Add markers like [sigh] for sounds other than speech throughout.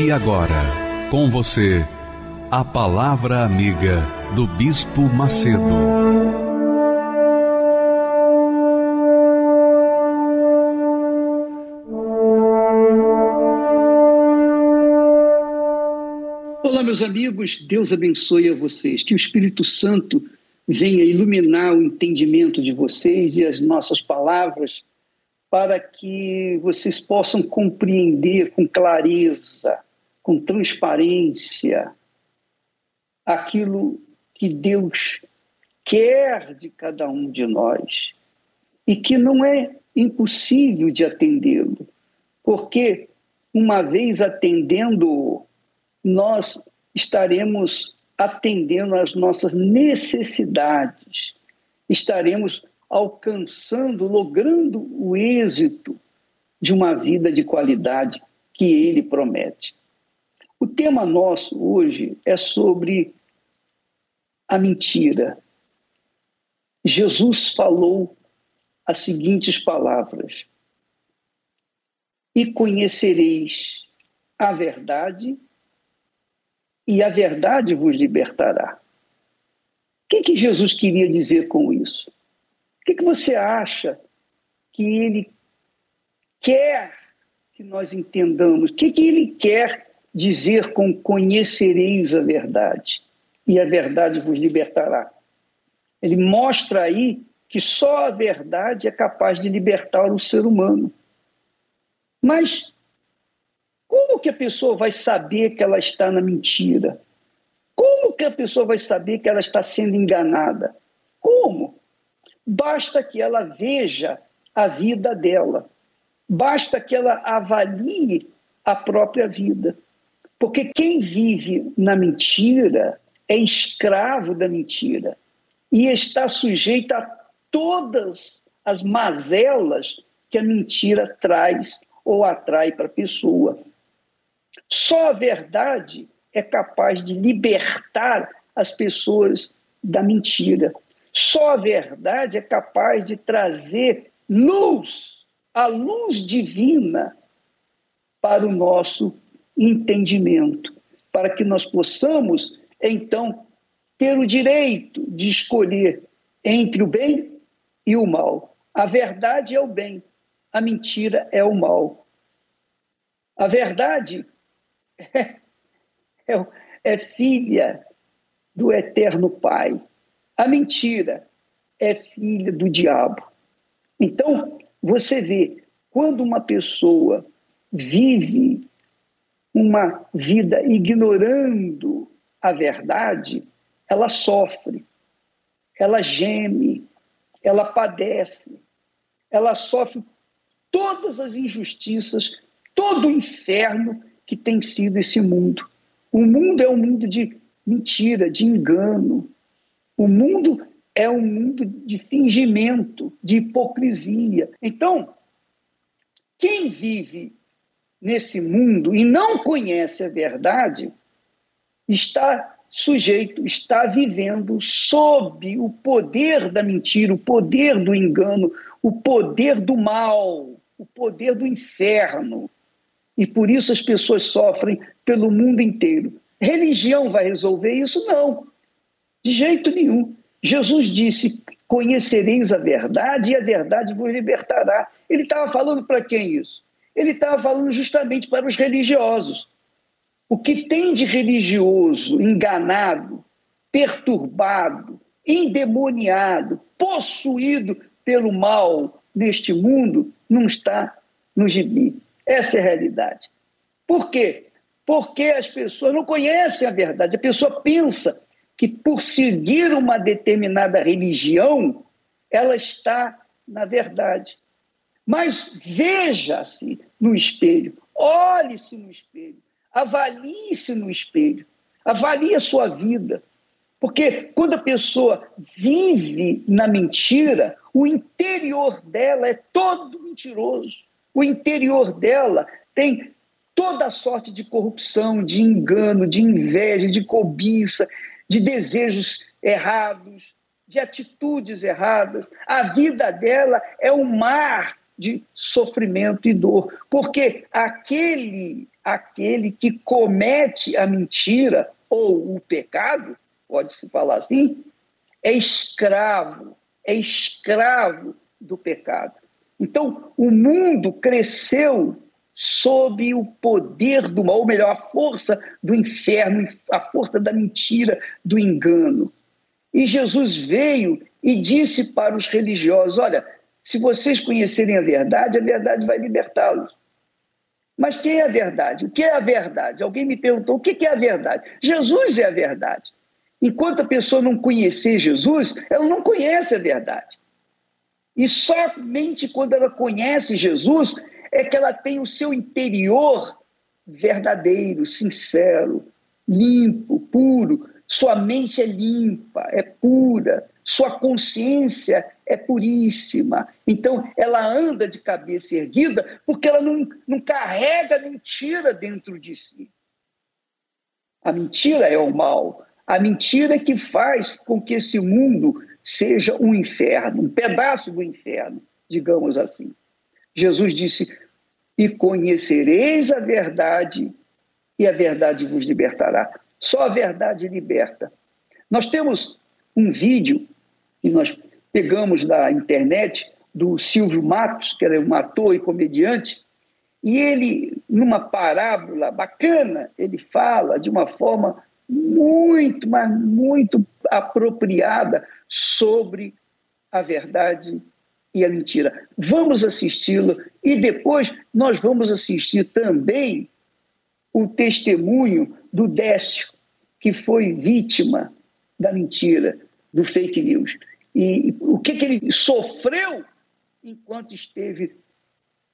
E agora, com você, a Palavra Amiga do Bispo Macedo. Olá, meus amigos, Deus abençoe a vocês. Que o Espírito Santo venha iluminar o entendimento de vocês e as nossas palavras para que vocês possam compreender com clareza, com transparência, aquilo que Deus quer de cada um de nós e que não é impossível de atendê-lo, porque uma vez atendendo, nós estaremos atendendo às nossas necessidades, estaremos alcançando, logrando o êxito de uma vida de qualidade que ele promete. O tema nosso hoje é sobre a mentira. Jesus falou as seguintes palavras: E conhecereis a verdade, e a verdade vos libertará. O que, que Jesus queria dizer com isso? que, que você acha que ele quer que nós entendamos? O que, que ele quer dizer com conhecereis a verdade? E a verdade vos libertará. Ele mostra aí que só a verdade é capaz de libertar o ser humano. Mas como que a pessoa vai saber que ela está na mentira? Como que a pessoa vai saber que ela está sendo enganada? Como? Basta que ela veja a vida dela, basta que ela avalie a própria vida. Porque quem vive na mentira é escravo da mentira e está sujeito a todas as mazelas que a mentira traz ou atrai para a pessoa. Só a verdade é capaz de libertar as pessoas da mentira. Só a verdade é capaz de trazer luz, a luz divina, para o nosso entendimento, para que nós possamos, então, ter o direito de escolher entre o bem e o mal. A verdade é o bem, a mentira é o mal. A verdade [laughs] é, é, é filha do eterno Pai. A mentira é filha do diabo. Então, você vê, quando uma pessoa vive uma vida ignorando a verdade, ela sofre, ela geme, ela padece, ela sofre todas as injustiças, todo o inferno que tem sido esse mundo. O mundo é um mundo de mentira, de engano, o mundo é um mundo de fingimento, de hipocrisia. Então, quem vive nesse mundo e não conhece a verdade está sujeito, está vivendo sob o poder da mentira, o poder do engano, o poder do mal, o poder do inferno. E por isso as pessoas sofrem pelo mundo inteiro. Religião vai resolver isso? Não. De jeito nenhum. Jesus disse: Conhecereis a verdade e a verdade vos libertará. Ele estava falando para quem isso? Ele estava falando justamente para os religiosos. O que tem de religioso enganado, perturbado, endemoniado, possuído pelo mal neste mundo, não está no gibi. Essa é a realidade. Por quê? Porque as pessoas não conhecem a verdade. A pessoa pensa que, por seguir uma determinada religião, ela está na verdade. Mas veja-se no espelho, olhe-se no espelho, avalie-se no espelho, avalie a sua vida. Porque quando a pessoa vive na mentira, o interior dela é todo mentiroso. O interior dela tem toda sorte de corrupção, de engano, de inveja, de cobiça, de desejos errados, de atitudes erradas. A vida dela é um mar de sofrimento e dor, porque aquele aquele que comete a mentira ou o pecado, pode-se falar assim, é escravo, é escravo do pecado. Então, o mundo cresceu sob o poder do mal, ou melhor, a força do inferno, a força da mentira, do engano. E Jesus veio e disse para os religiosos: Olha, se vocês conhecerem a verdade, a verdade vai libertá-los. Mas quem é a verdade? O que é a verdade? Alguém me perguntou o que é a verdade? Jesus é a verdade. Enquanto a pessoa não conhecer Jesus, ela não conhece a verdade. E somente quando ela conhece Jesus é que ela tem o seu interior verdadeiro, sincero, limpo, puro. Sua mente é limpa, é pura, sua consciência é puríssima. Então, ela anda de cabeça erguida porque ela não, não carrega mentira dentro de si. A mentira é o mal. A mentira é que faz com que esse mundo seja um inferno, um pedaço do inferno, digamos assim. Jesus disse: E conhecereis a verdade, e a verdade vos libertará. Só a verdade liberta. Nós temos um vídeo que nós pegamos da internet do Silvio Matos, que era um ator e comediante, e ele, numa parábola bacana, ele fala de uma forma muito, mas muito apropriada sobre a verdade e a mentira. Vamos assisti-lo e depois nós vamos assistir também o testemunho do Décio, que foi vítima da mentira, do fake news e o que, que ele sofreu enquanto esteve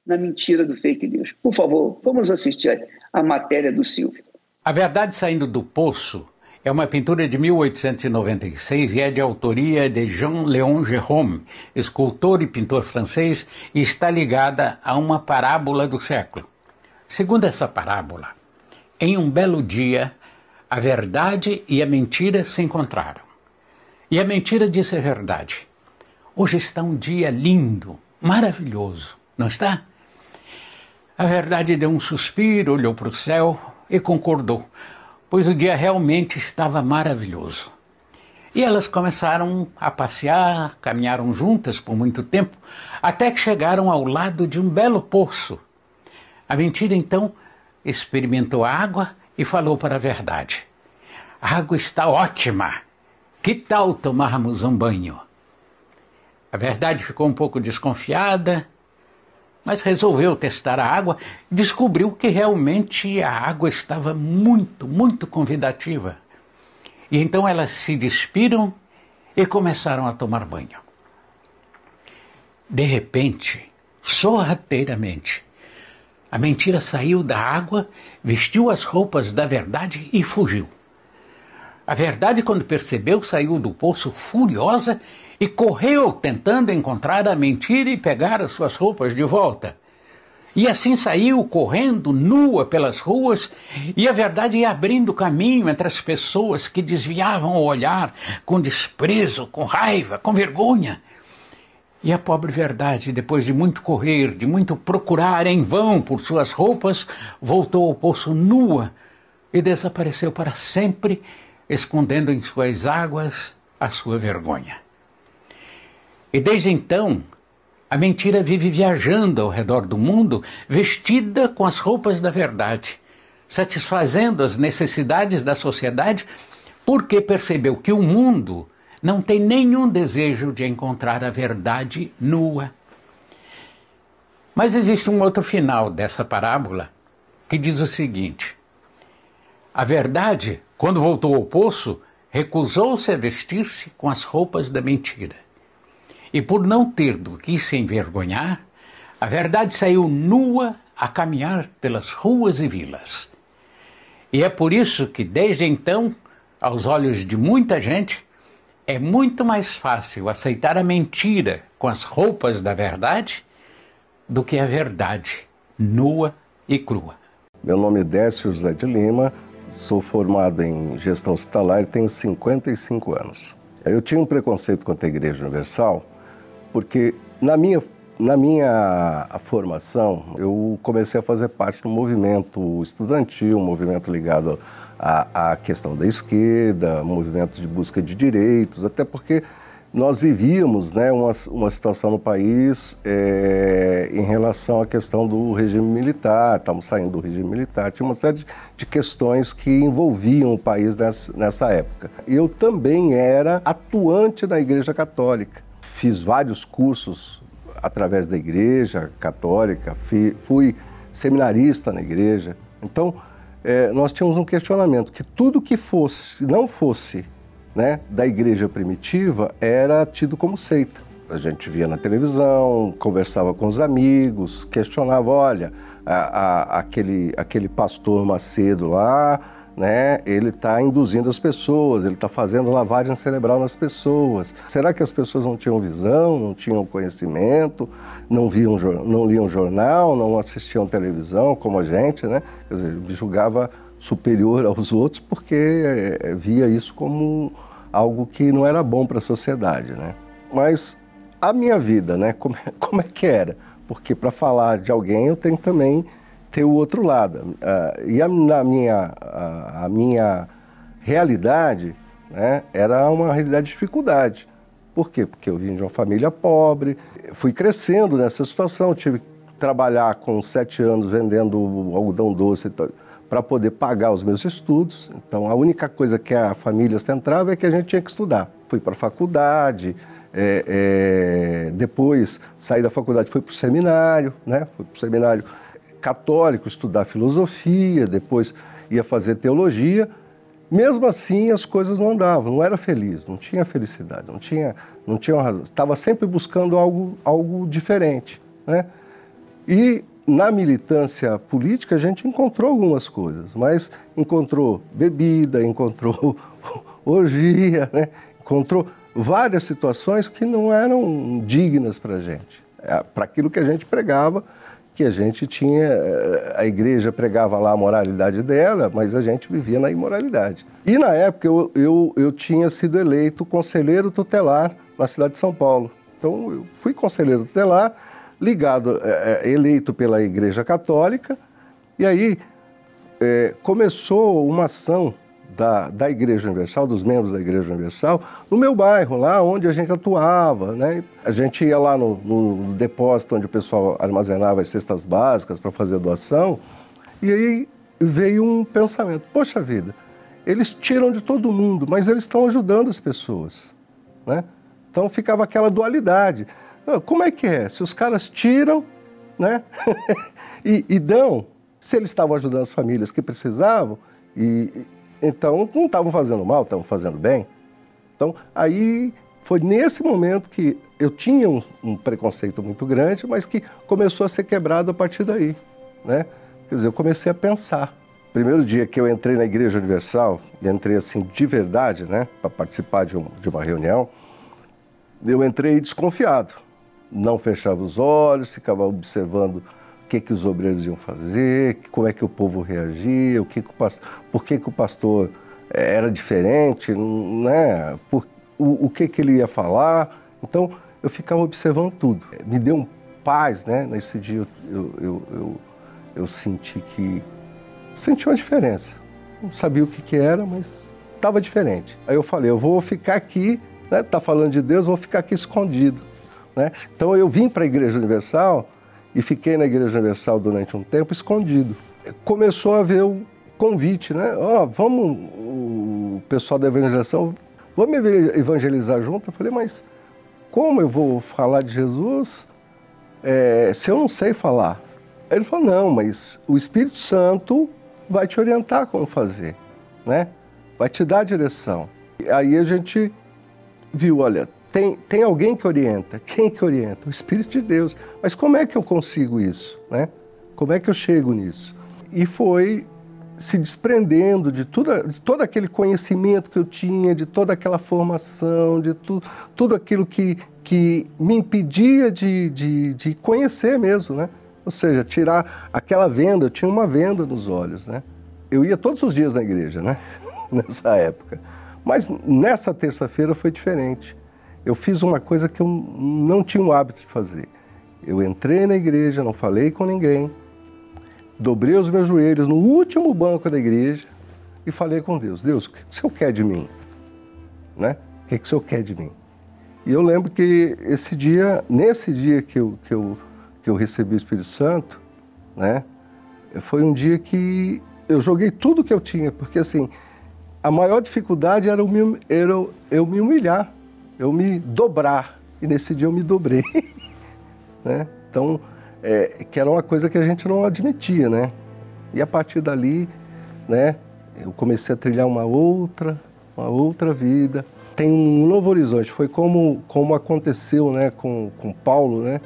na mentira do fake news. Por favor, vamos assistir a matéria do Silvio. A Verdade Saindo do Poço é uma pintura de 1896 e é de autoria de Jean-Léon Gérôme, escultor e pintor francês, e está ligada a uma parábola do século. Segundo essa parábola, em um belo dia, a verdade e a mentira se encontraram. E a mentira disse a verdade. Hoje está um dia lindo, maravilhoso, não está? A verdade deu um suspiro, olhou para o céu e concordou, pois o dia realmente estava maravilhoso. E elas começaram a passear, caminharam juntas por muito tempo, até que chegaram ao lado de um belo poço. A mentira então experimentou a água e falou para a verdade: A água está ótima. Que tal tomarmos um banho? A verdade ficou um pouco desconfiada, mas resolveu testar a água descobriu que realmente a água estava muito, muito convidativa. E então elas se despiram e começaram a tomar banho. De repente, sorrateiramente, a mentira saiu da água, vestiu as roupas da verdade e fugiu. A verdade, quando percebeu, saiu do poço furiosa e correu tentando encontrar a mentira e pegar as suas roupas de volta. E assim saiu correndo nua pelas ruas, e a verdade ia abrindo caminho entre as pessoas que desviavam o olhar com desprezo, com raiva, com vergonha. E a pobre verdade, depois de muito correr, de muito procurar em vão por suas roupas, voltou ao poço nua e desapareceu para sempre escondendo em suas águas a sua vergonha. E desde então, a mentira vive viajando ao redor do mundo, vestida com as roupas da verdade, satisfazendo as necessidades da sociedade, porque percebeu que o mundo não tem nenhum desejo de encontrar a verdade nua. Mas existe um outro final dessa parábola que diz o seguinte: a verdade quando voltou ao poço, recusou-se a vestir-se com as roupas da mentira. E por não ter do que se envergonhar, A verdade saiu nua a caminhar pelas ruas e vilas. E é por isso que, desde então, aos olhos de muita gente, é muito mais fácil aceitar a mentira com as roupas da verdade do que a verdade nua e crua. Meu nome é Décio José de Lima, sou formado em gestão hospitalar e tenho 55 anos. Eu tinha um preconceito contra a Igreja Universal porque na minha na minha formação, eu comecei a fazer parte do movimento estudantil, um movimento ligado à, à questão da esquerda, movimento de busca de direitos, até porque nós vivíamos né, uma, uma situação no país é, em relação à questão do regime militar, estamos saindo do regime militar, tinha uma série de, de questões que envolviam o país nessa, nessa época. Eu também era atuante na Igreja Católica, fiz vários cursos através da Igreja Católica, fui, fui seminarista na Igreja, então é, nós tínhamos um questionamento que tudo que fosse, não fosse né, da igreja primitiva era tido como seita. A gente via na televisão, conversava com os amigos, questionava, olha, a, a, aquele, aquele pastor Macedo lá, né, ele está induzindo as pessoas, ele está fazendo lavagem cerebral nas pessoas. Será que as pessoas não tinham visão, não tinham conhecimento, não, viam, não liam jornal, não assistiam televisão como a gente, né? Quer dizer, julgava superior [laughs] aos outros porque é, via isso como algo que não era bom para a sociedade, né? Mas a minha vida, né? Como, é, como é que era? Porque para falar de alguém eu tenho também ter o outro lado. Uh, e a, na minha, a, a minha realidade né, era uma realidade de dificuldade. Por quê? Porque eu vim de uma família pobre, fui crescendo nessa situação, tive que trabalhar com sete anos vendendo algodão doce para poder pagar os meus estudos. Então, a única coisa que a família centrava é que a gente tinha que estudar. Fui para a faculdade, é, é, depois saí da faculdade, fui para o seminário, né? Fui para o seminário católico estudar filosofia, depois ia fazer teologia. Mesmo assim, as coisas não andavam, não era feliz, não tinha felicidade, não tinha, não tinha razão. Estava sempre buscando algo, algo diferente, né? E na militância política a gente encontrou algumas coisas, mas encontrou bebida, [laughs] encontrou orgia, né? encontrou várias situações que não eram dignas para a gente, é, para aquilo que a gente pregava, que a gente tinha, eh, a igreja pregava lá a moralidade dela, mas a gente vivia na imoralidade. E na época eu, eu, eu tinha sido eleito conselheiro tutelar na cidade de São Paulo. Então eu fui conselheiro tutelar, ligado, é, eleito pela Igreja Católica, e aí é, começou uma ação da, da Igreja Universal, dos membros da Igreja Universal, no meu bairro, lá onde a gente atuava. Né? A gente ia lá no, no depósito onde o pessoal armazenava as cestas básicas para fazer doação, e aí veio um pensamento: poxa vida, eles tiram de todo mundo, mas eles estão ajudando as pessoas. Né? Então ficava aquela dualidade. Como é que é? Se os caras tiram né? [laughs] e, e, dão, se eles estavam ajudando as famílias que precisavam, e, então não estavam fazendo mal, estavam fazendo bem. Então aí foi nesse momento que eu tinha um, um, preconceito muito grande, mas que começou a ser quebrado a partir daí. Né? Quer dizer, eu comecei a pensar. Primeiro dia que eu entrei na Igreja Universal, e entrei assim de verdade, né, para participar de, um, de uma reunião, eu entrei desconfiado não fechava os olhos, ficava observando o que, que os obreiros iam fazer, como é que o povo reagia, o que, que o pastor, por que, que o pastor eh, era diferente, né? Por, o, o que, que ele ia falar. Então, eu ficava observando tudo. Me deu um paz, né? Nesse dia eu, eu, eu, eu, eu senti que... Senti uma diferença. Não sabia o que, que era, mas estava diferente. Aí eu falei, eu vou ficar aqui, né? Tá falando de Deus, vou ficar aqui escondido. Né? Então eu vim para a Igreja Universal e fiquei na Igreja Universal durante um tempo escondido. Começou a haver o convite, né? Ó, oh, vamos, o pessoal da evangelização, vamos evangelizar junto? Eu falei, mas como eu vou falar de Jesus é, se eu não sei falar? Ele falou, não, mas o Espírito Santo vai te orientar como fazer, né? Vai te dar a direção. Aí a gente viu, olha, tem, tem alguém que orienta. Quem que orienta? O Espírito de Deus. Mas como é que eu consigo isso? Né? Como é que eu chego nisso? E foi se desprendendo de, tudo, de todo aquele conhecimento que eu tinha, de toda aquela formação, de tu, tudo aquilo que, que me impedia de, de, de conhecer mesmo, né? Ou seja, tirar aquela venda, eu tinha uma venda nos olhos, né? Eu ia todos os dias na igreja, né? [laughs] Nessa época. Mas nessa terça-feira foi diferente. Eu fiz uma coisa que eu não tinha o hábito de fazer. Eu entrei na igreja, não falei com ninguém, dobrei os meus joelhos no último banco da igreja e falei com Deus: Deus, o que o Senhor quer de mim? Né? O que o Senhor quer de mim? E eu lembro que esse dia, nesse dia que eu, que eu, que eu recebi o Espírito Santo, né, foi um dia que eu joguei tudo que eu tinha, porque assim, a maior dificuldade era, eu era eu me humilhar, eu me dobrar. E nesse dia eu me dobrei. [laughs] né? Então, é, que era uma coisa que a gente não admitia, né? E a partir dali, né, eu comecei a trilhar uma outra, uma outra vida. Tem um novo horizonte. Foi como, como aconteceu, né, com, com Paulo, né?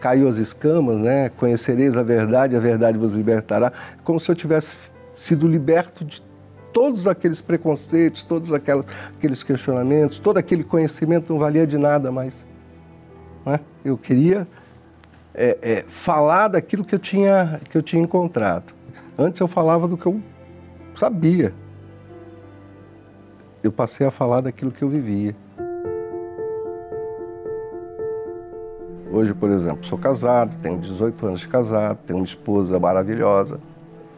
Caiu as escamas, né? Conhecereis a verdade, a verdade vos libertará. Como se eu tivesse sido liberto de todos aqueles preconceitos, todos aquelas, aqueles questionamentos, todo aquele conhecimento não valia de nada mais. Né? Eu queria é, é, falar daquilo que eu, tinha, que eu tinha encontrado. Antes eu falava do que eu sabia. Eu passei a falar daquilo que eu vivia. Hoje, por exemplo, sou casado, tenho 18 anos de casado, tenho uma esposa maravilhosa,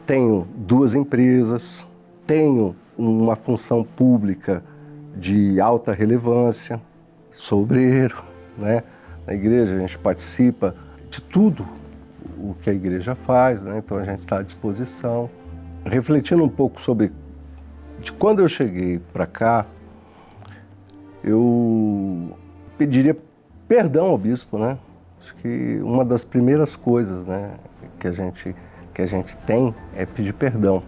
tenho duas empresas, tenho uma função pública de alta relevância, sou obreiro, né? Na igreja a gente participa de tudo o que a igreja faz, né? então a gente está à disposição. Refletindo um pouco sobre de quando eu cheguei para cá, eu pediria perdão ao bispo, né? Acho que uma das primeiras coisas, né, que a gente que a gente tem é pedir perdão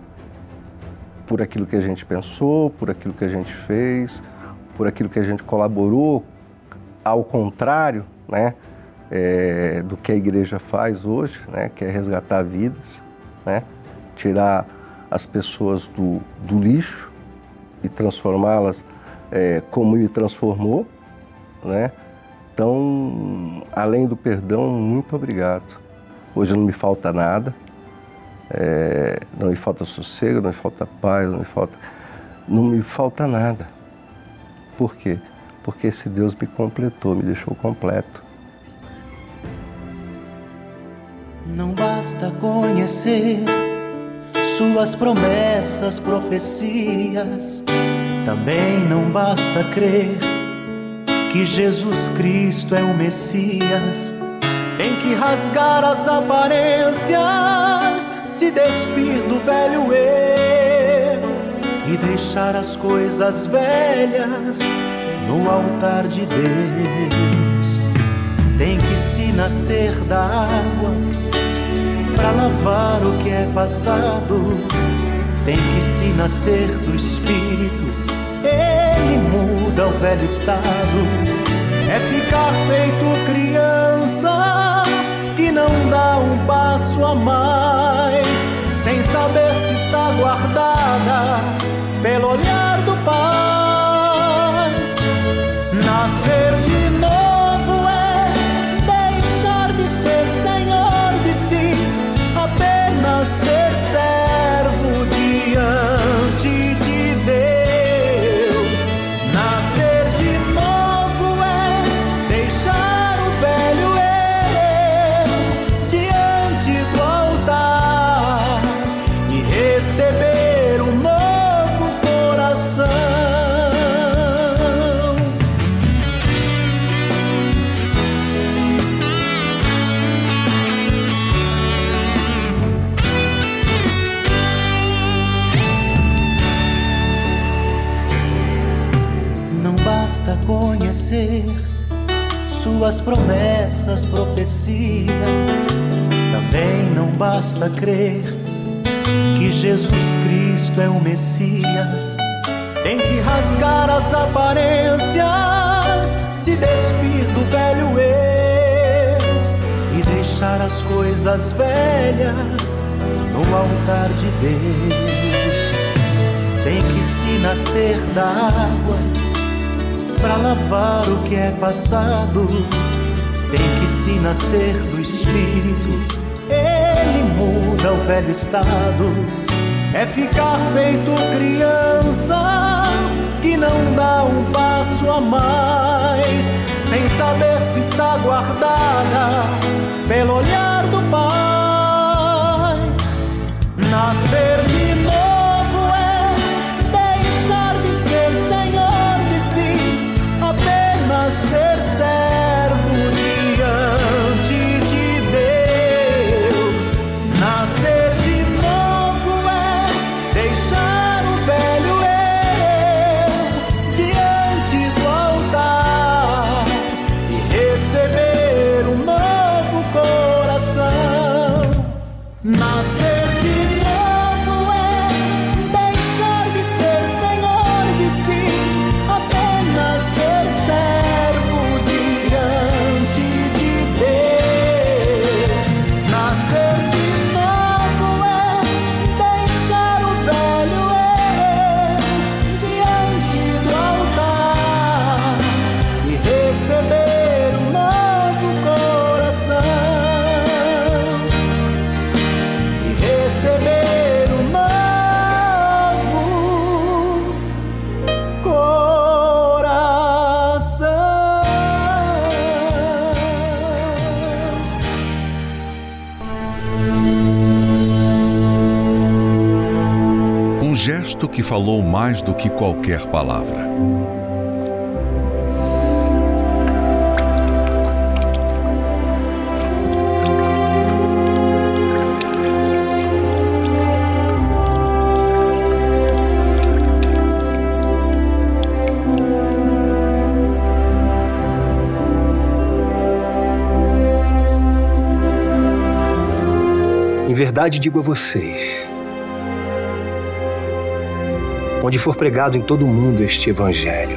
por aquilo que a gente pensou, por aquilo que a gente fez, por aquilo que a gente colaborou, ao contrário, né? é, do que a igreja faz hoje, né, que é resgatar vidas, né, tirar as pessoas do, do lixo e transformá-las é, como ele transformou. Né? Então, além do perdão, muito obrigado. Hoje não me falta nada, é, não me falta sossego, não me falta paz, não me falta, não me falta nada. Por quê? Porque esse Deus me completou, me deixou completo. Não basta conhecer suas promessas, profecias, também não basta crer que Jesus Cristo é o Messias. Tem que rasgar as aparências, se despir do velho eu e deixar as coisas velhas no altar de Deus. Tem que se nascer da água para lavar o que é passado. Tem que se nascer do Espírito, ele muda o velho estado. É ficar feito criança que não dá um passo a mais, saber se está guardada pelo olhar do Pai. Promessas, profecias. Também não basta crer que Jesus Cristo é o Messias. Tem que rasgar as aparências, se despir do velho eu e deixar as coisas velhas no altar de Deus. Tem que se nascer da água para lavar o que é passado. Tem que se nascer do Espírito, ele muda o velho estado. É ficar feito criança que não dá um passo a mais, sem saber se está guardada pelo olhar do Pai. Que falou mais do que qualquer palavra. Em verdade digo a vocês: onde for pregado em todo o mundo este evangelho,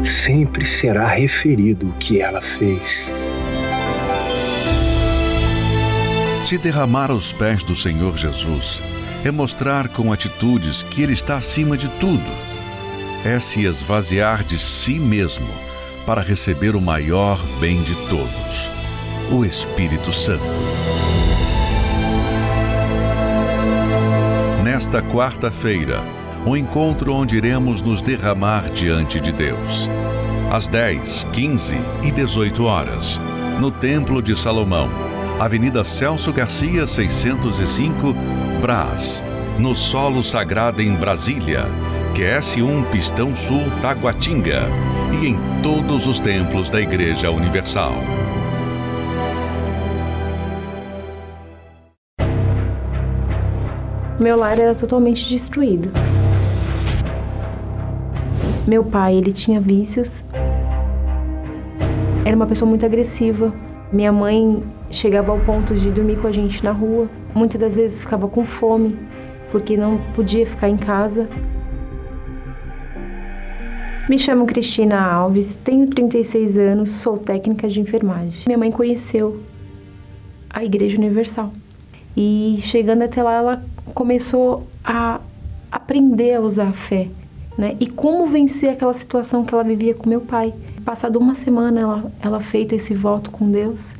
sempre será referido o que ela fez. Se derramar aos pés do Senhor Jesus é mostrar com atitudes que Ele está acima de tudo. É se esvaziar de si mesmo para receber o maior bem de todos, o Espírito Santo. Nesta quarta-feira, um encontro onde iremos nos derramar diante de Deus. Às 10, 15 e 18 horas, no Templo de Salomão, Avenida Celso Garcia, 605, Brás, no Solo Sagrado em Brasília, QS1 Pistão Sul Taguatinga e em todos os templos da Igreja Universal. Meu lar era totalmente destruído. Meu pai, ele tinha vícios. Era uma pessoa muito agressiva. Minha mãe chegava ao ponto de dormir com a gente na rua. Muitas das vezes ficava com fome, porque não podia ficar em casa. Me chamo Cristina Alves, tenho 36 anos, sou técnica de enfermagem. Minha mãe conheceu a Igreja Universal. E chegando até lá, ela começou a aprender a usar a fé, né? E como vencer aquela situação que ela vivia com meu pai. Passado uma semana, ela, ela feito esse voto com Deus,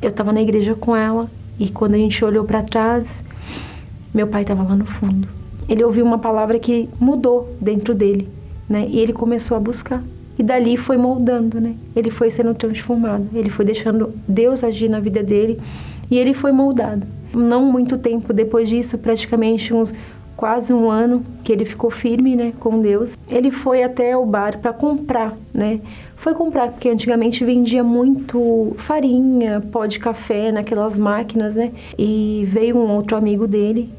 eu estava na igreja com ela e quando a gente olhou para trás, meu pai estava lá no fundo. Ele ouviu uma palavra que mudou dentro dele, né? E ele começou a buscar. E dali foi moldando, né? Ele foi sendo transformado. Ele foi deixando Deus agir na vida dele e ele foi moldado. Não muito tempo depois disso, praticamente uns quase um ano que ele ficou firme, né, com Deus. Ele foi até o bar para comprar, né? Foi comprar porque antigamente vendia muito farinha, pó de café naquelas máquinas, né? E veio um outro amigo dele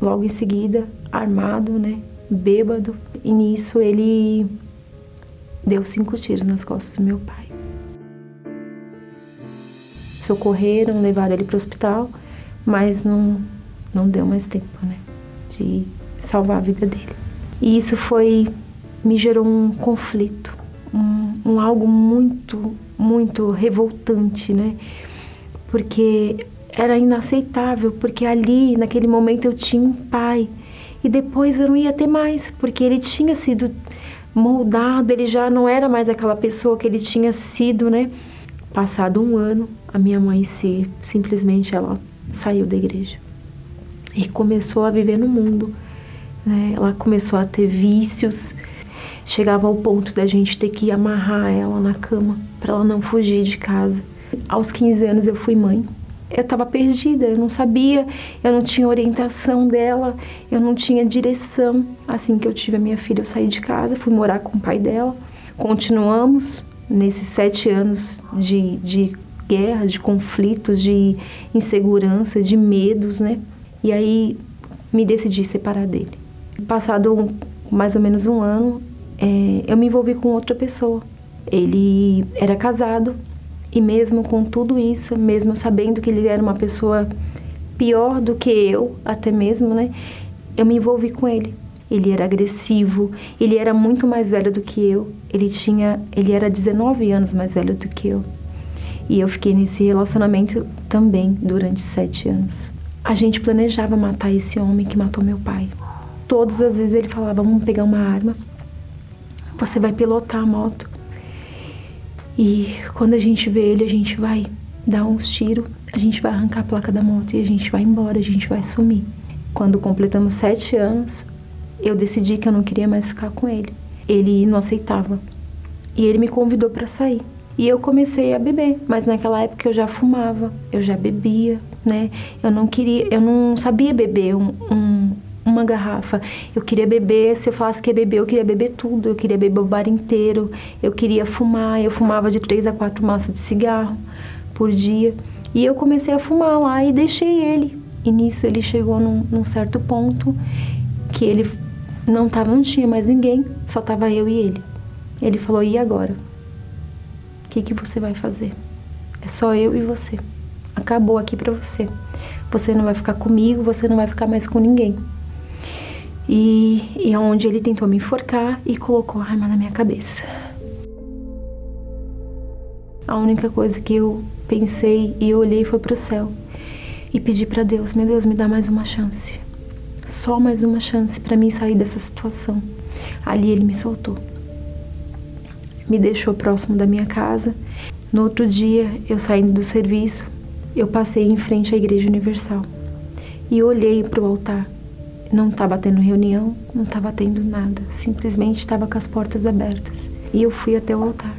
logo em seguida, armado, né, bêbado. E nisso ele deu cinco tiros nas costas do meu pai. Socorreram, levaram ele para o hospital, mas não, não deu mais tempo, né? De salvar a vida dele. E isso foi me gerou um conflito, um, um algo muito, muito revoltante, né? Porque era inaceitável, porque ali, naquele momento, eu tinha um pai e depois eu não ia ter mais, porque ele tinha sido moldado, ele já não era mais aquela pessoa que ele tinha sido, né? Passado um ano, a minha mãe se simplesmente ela saiu da igreja e começou a viver no mundo. Né? Ela começou a ter vícios, chegava ao ponto da gente ter que amarrar ela na cama para ela não fugir de casa. Aos 15 anos eu fui mãe eu estava perdida, eu não sabia, eu não tinha orientação dela, eu não tinha direção. Assim que eu tive a minha filha, eu saí de casa, fui morar com o pai dela. Continuamos nesses sete anos de, de guerra, de conflitos, de insegurança, de medos, né? E aí me decidi separar dele. Passado mais ou menos um ano, é, eu me envolvi com outra pessoa. Ele era casado, e mesmo com tudo isso, mesmo sabendo que ele era uma pessoa pior do que eu, até mesmo, né? Eu me envolvi com ele. Ele era agressivo, ele era muito mais velho do que eu. Ele tinha, ele era 19 anos mais velho do que eu. E eu fiquei nesse relacionamento também durante sete anos. A gente planejava matar esse homem que matou meu pai. Todas as vezes ele falava: vamos pegar uma arma, você vai pilotar a moto e quando a gente vê ele, a gente vai dar uns tiros, a gente vai arrancar a placa da moto e a gente vai embora, a gente vai sumir. Quando completamos sete anos, eu decidi que eu não queria mais ficar com ele. Ele não aceitava. E ele me convidou para sair. E eu comecei a beber, mas naquela época eu já fumava, eu já bebia, né? Eu não queria, eu não sabia beber um, um uma garrafa. Eu queria beber, se eu falasse que ia beber, eu queria beber tudo. Eu queria beber o bar inteiro. Eu queria fumar. Eu fumava de três a quatro maços de cigarro por dia. E eu comecei a fumar lá e deixei ele. E nisso ele chegou num, num certo ponto que ele não tava, não tinha mais ninguém, só tava eu e ele. Ele falou: "E agora? Que que você vai fazer? É só eu e você. Acabou aqui para você. Você não vai ficar comigo, você não vai ficar mais com ninguém." e, e onde ele tentou me enforcar e colocou a arma na minha cabeça. A única coisa que eu pensei e olhei foi para o céu e pedi para Deus, meu Deus, me dá mais uma chance. Só mais uma chance para mim sair dessa situação. Ali ele me soltou. Me deixou próximo da minha casa. No outro dia, eu saindo do serviço, eu passei em frente à Igreja Universal e olhei para o altar não estava tendo reunião, não estava tendo nada, simplesmente estava com as portas abertas. E eu fui até o altar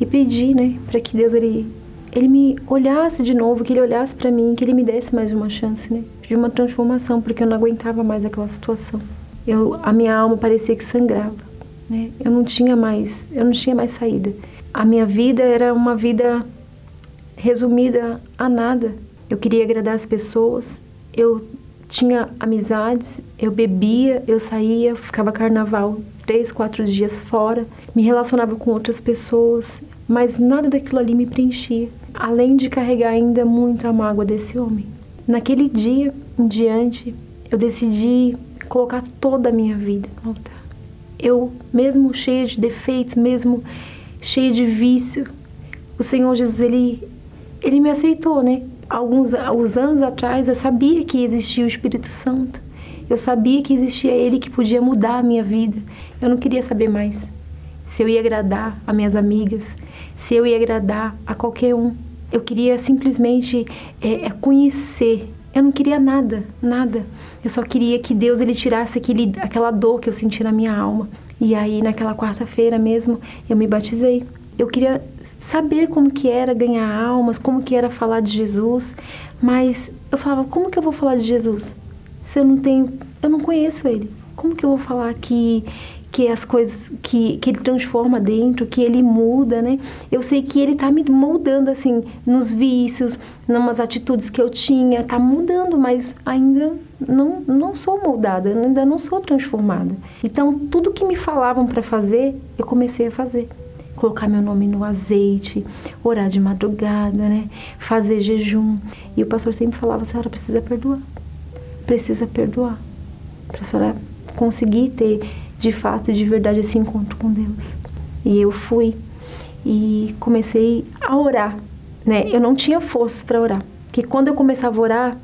e pedi, né, para que Deus ele ele me olhasse de novo, que ele olhasse para mim, que ele me desse mais uma chance, né, de uma transformação, porque eu não aguentava mais aquela situação. Eu a minha alma parecia que sangrava, né? Eu não tinha mais, eu não tinha mais saída. A minha vida era uma vida resumida a nada. Eu queria agradar as pessoas. Eu tinha amizades, eu bebia, eu saía, ficava carnaval três, quatro dias fora, me relacionava com outras pessoas, mas nada daquilo ali me preenchia, além de carregar ainda muito a mágoa desse homem. Naquele dia em diante, eu decidi colocar toda a minha vida no altar. Eu, mesmo cheia de defeitos, mesmo cheia de vício, o Senhor Jesus, ele, ele me aceitou, né? alguns, alguns anos atrás eu sabia que existia o Espírito Santo. Eu sabia que existia Ele que podia mudar a minha vida. Eu não queria saber mais se eu ia agradar a minhas amigas, se eu ia agradar a qualquer um. Eu queria simplesmente é, é conhecer. Eu não queria nada, nada. Eu só queria que Deus ele tirasse aquele, aquela dor que eu senti na minha alma. E aí, naquela quarta-feira mesmo, eu me batizei eu queria saber como que era ganhar almas, como que era falar de Jesus, mas eu falava, como que eu vou falar de Jesus se eu não tenho, eu não conheço ele? Como que eu vou falar que que as coisas que, que ele transforma dentro, que ele muda, né? Eu sei que ele tá me moldando assim nos vícios, numas atitudes que eu tinha, tá mudando, mas ainda não não sou moldada, ainda não sou transformada. Então, tudo que me falavam para fazer, eu comecei a fazer colocar meu nome no azeite, orar de madrugada, né? Fazer jejum. E o pastor sempre falava: a senhora precisa perdoar. Precisa perdoar. Para a senhora conseguir ter de fato, de verdade, esse encontro com Deus. E eu fui e comecei a orar, né? Eu não tinha força para orar, que quando eu começava a orar,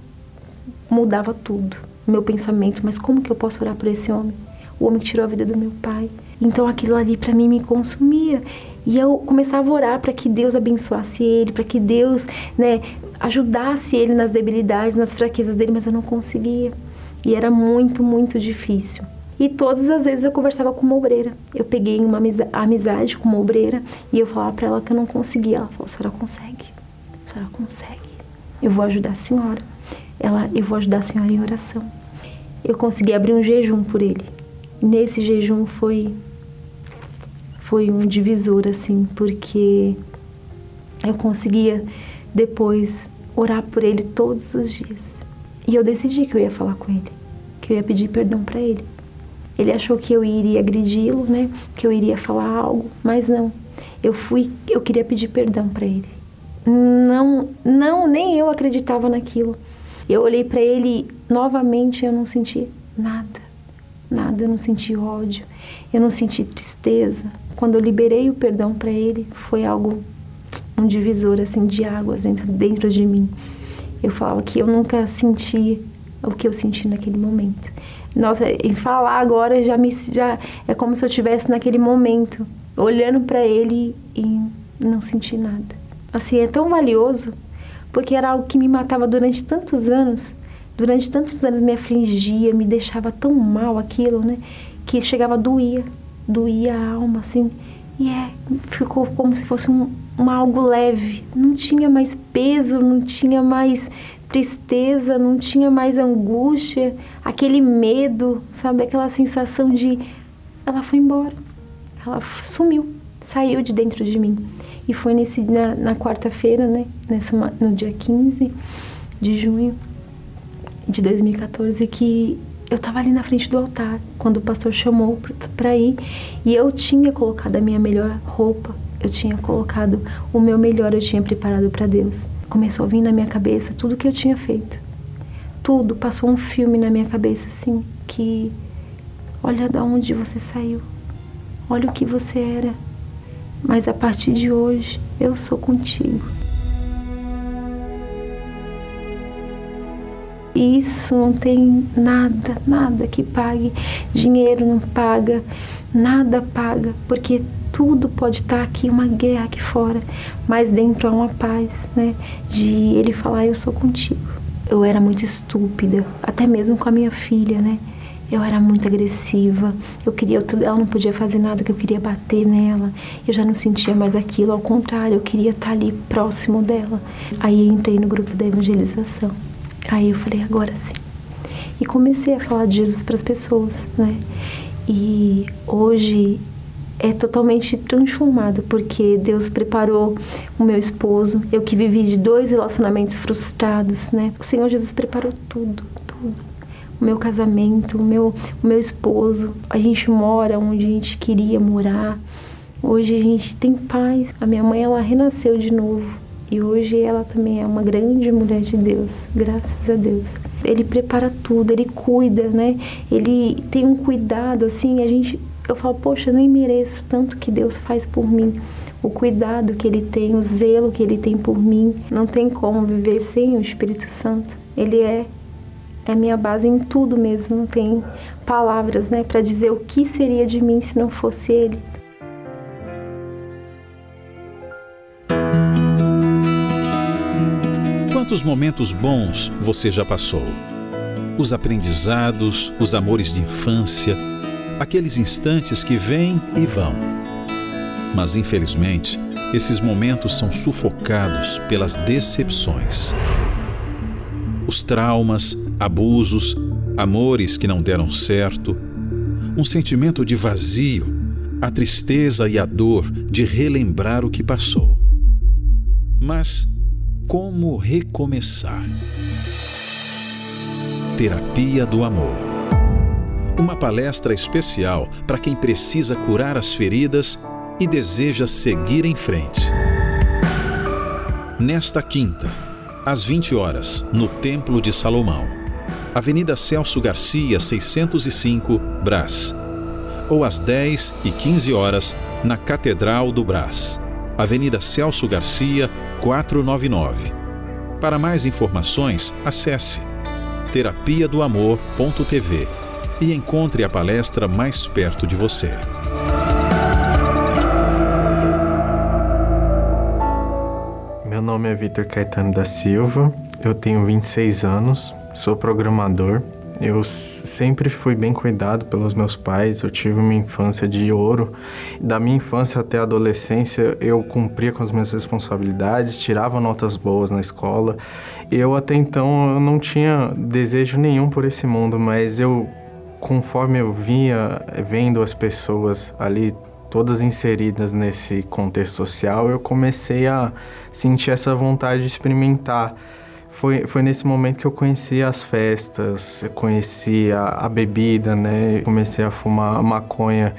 mudava tudo, meu pensamento. Mas como que eu posso orar por esse homem? O homem que tirou a vida do meu pai. Então aquilo ali para mim me consumia. E eu começava a orar para que Deus abençoasse ele, para que Deus, né, ajudasse ele nas debilidades, nas fraquezas dele, mas eu não conseguia. E era muito, muito difícil. E todas as vezes eu conversava com uma obreira. Eu peguei uma amizade com uma obreira e eu falava para ela que eu não conseguia. Ela falou: a senhora consegue, a senhora consegue. Eu vou ajudar a senhora. Ela, eu vou ajudar a senhora em oração. Eu consegui abrir um jejum por ele. Nesse jejum foi foi um divisor assim, porque eu conseguia depois orar por ele todos os dias. E eu decidi que eu ia falar com ele, que eu ia pedir perdão para ele. Ele achou que eu iria agredi-lo, né? Que eu iria falar algo, mas não. Eu fui, eu queria pedir perdão para ele. Não, não, nem eu acreditava naquilo. Eu olhei para ele novamente, eu não senti nada. Nada, eu não senti ódio, eu não senti tristeza. Quando eu liberei o perdão para ele, foi algo um divisor assim de águas dentro dentro de mim. Eu falava que eu nunca senti o que eu senti naquele momento. Nossa, em falar agora já me já é como se eu estivesse naquele momento, olhando para ele e não senti nada. Assim, é tão valioso, porque era algo que me matava durante tantos anos. Durante tantos anos me afligia, me deixava tão mal aquilo, né? Que chegava a doía, doía a alma, assim. E é, ficou como se fosse um, um algo leve. Não tinha mais peso, não tinha mais tristeza, não tinha mais angústia, aquele medo, sabe? Aquela sensação de. Ela foi embora, ela sumiu, saiu de dentro de mim. E foi nesse, na, na quarta-feira, né? Nessa, no dia 15 de junho de 2014, que eu estava ali na frente do altar, quando o pastor chamou para ir, e eu tinha colocado a minha melhor roupa, eu tinha colocado o meu melhor, eu tinha preparado para Deus começou a vir na minha cabeça tudo que eu tinha feito. Tudo, passou um filme na minha cabeça assim, que olha de onde você saiu. Olha o que você era. Mas a partir de hoje, eu sou contigo. Isso não tem nada, nada que pague. Dinheiro não paga, nada paga, porque tudo pode estar aqui, uma guerra aqui fora, mas dentro há uma paz, né? De ele falar, eu sou contigo. Eu era muito estúpida, até mesmo com a minha filha, né? Eu era muito agressiva, eu queria, ela não podia fazer nada, que eu queria bater nela. Eu já não sentia mais aquilo, ao contrário, eu queria estar ali próximo dela. Aí entrei no grupo da evangelização. Aí eu falei, agora sim. E comecei a falar de Jesus para as pessoas, né? E hoje é totalmente transformado, porque Deus preparou o meu esposo, eu que vivi de dois relacionamentos frustrados, né? O Senhor Jesus preparou tudo, tudo. O meu casamento, o meu, o meu esposo, a gente mora onde a gente queria morar. Hoje a gente tem paz. A minha mãe, ela renasceu de novo. E hoje ela também é uma grande mulher de Deus, graças a Deus. Ele prepara tudo, ele cuida, né? Ele tem um cuidado assim, a gente eu falo, poxa, eu nem mereço tanto que Deus faz por mim. O cuidado que Ele tem, o zelo que Ele tem por mim. Não tem como viver sem o Espírito Santo. Ele é é minha base em tudo mesmo. Não tem palavras, né, para dizer o que seria de mim se não fosse Ele. Quantos momentos bons você já passou? Os aprendizados, os amores de infância aqueles instantes que vêm e vão. Mas infelizmente, esses momentos são sufocados pelas decepções. Os traumas, abusos, amores que não deram certo, um sentimento de vazio, a tristeza e a dor de relembrar o que passou. Mas como recomeçar? Terapia do Amor uma palestra especial para quem precisa curar as feridas e deseja seguir em frente. Nesta quinta, às 20 horas, no Templo de Salomão, Avenida Celso Garcia, 605, Brás. ou às 10 e 15 horas na Catedral do Brás, Avenida Celso Garcia, 499. Para mais informações, acesse terapia do amor.tv e encontre a palestra mais perto de você. Meu nome é Vitor Caetano da Silva, eu tenho 26 anos, sou programador. Eu sempre fui bem cuidado pelos meus pais, eu tive uma infância de ouro. Da minha infância até a adolescência, eu cumpria com as minhas responsabilidades, tirava notas boas na escola. Eu até então eu não tinha desejo nenhum por esse mundo, mas eu conforme eu vinha vendo as pessoas ali todas inseridas nesse contexto social, eu comecei a sentir essa vontade de experimentar foi, foi nesse momento que eu conheci as festas, conheci a, a bebida, né? Comecei a fumar maconha.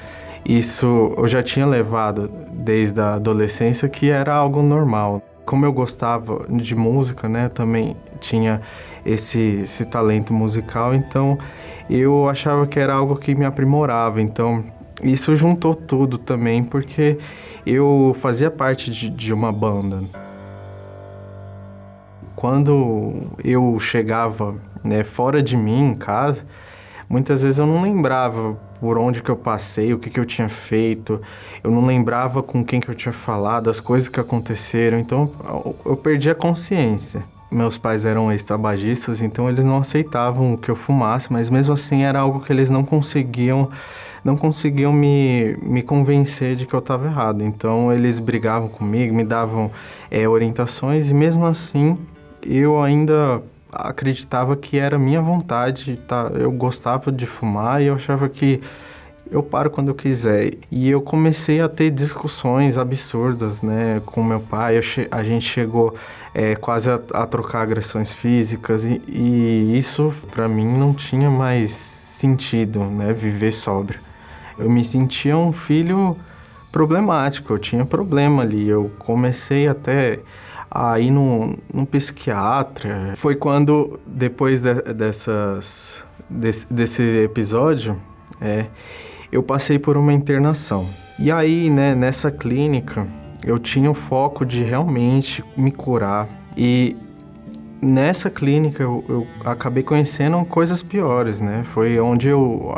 Isso eu já tinha levado desde a adolescência, que era algo normal. Como eu gostava de música, né? Também tinha esse, esse talento musical, então eu achava que era algo que me aprimorava. Então isso juntou tudo também, porque eu fazia parte de, de uma banda quando eu chegava né, fora de mim, em casa, muitas vezes eu não lembrava por onde que eu passei, o que que eu tinha feito, eu não lembrava com quem que eu tinha falado, as coisas que aconteceram, então eu perdi a consciência. Meus pais eram ex-tabagistas, então eles não aceitavam que eu fumasse, mas mesmo assim era algo que eles não conseguiam não conseguiam me, me convencer de que eu estava errado. Então eles brigavam comigo, me davam é, orientações e mesmo assim eu ainda acreditava que era minha vontade, tá? Eu gostava de fumar e eu achava que eu paro quando eu quiser. E eu comecei a ter discussões absurdas, né, com meu pai. a gente chegou é, quase a, a, trocar agressões físicas e, e isso para mim não tinha mais sentido, né, viver sóbrio. Eu me sentia um filho problemático, eu tinha problema ali. Eu comecei até aí num, num psiquiatra. Foi quando, depois de, dessas, desse, desse episódio, é, eu passei por uma internação. E aí, né, nessa clínica, eu tinha o foco de realmente me curar. E nessa clínica eu, eu, acabei conhecendo coisas piores, né? Foi onde eu,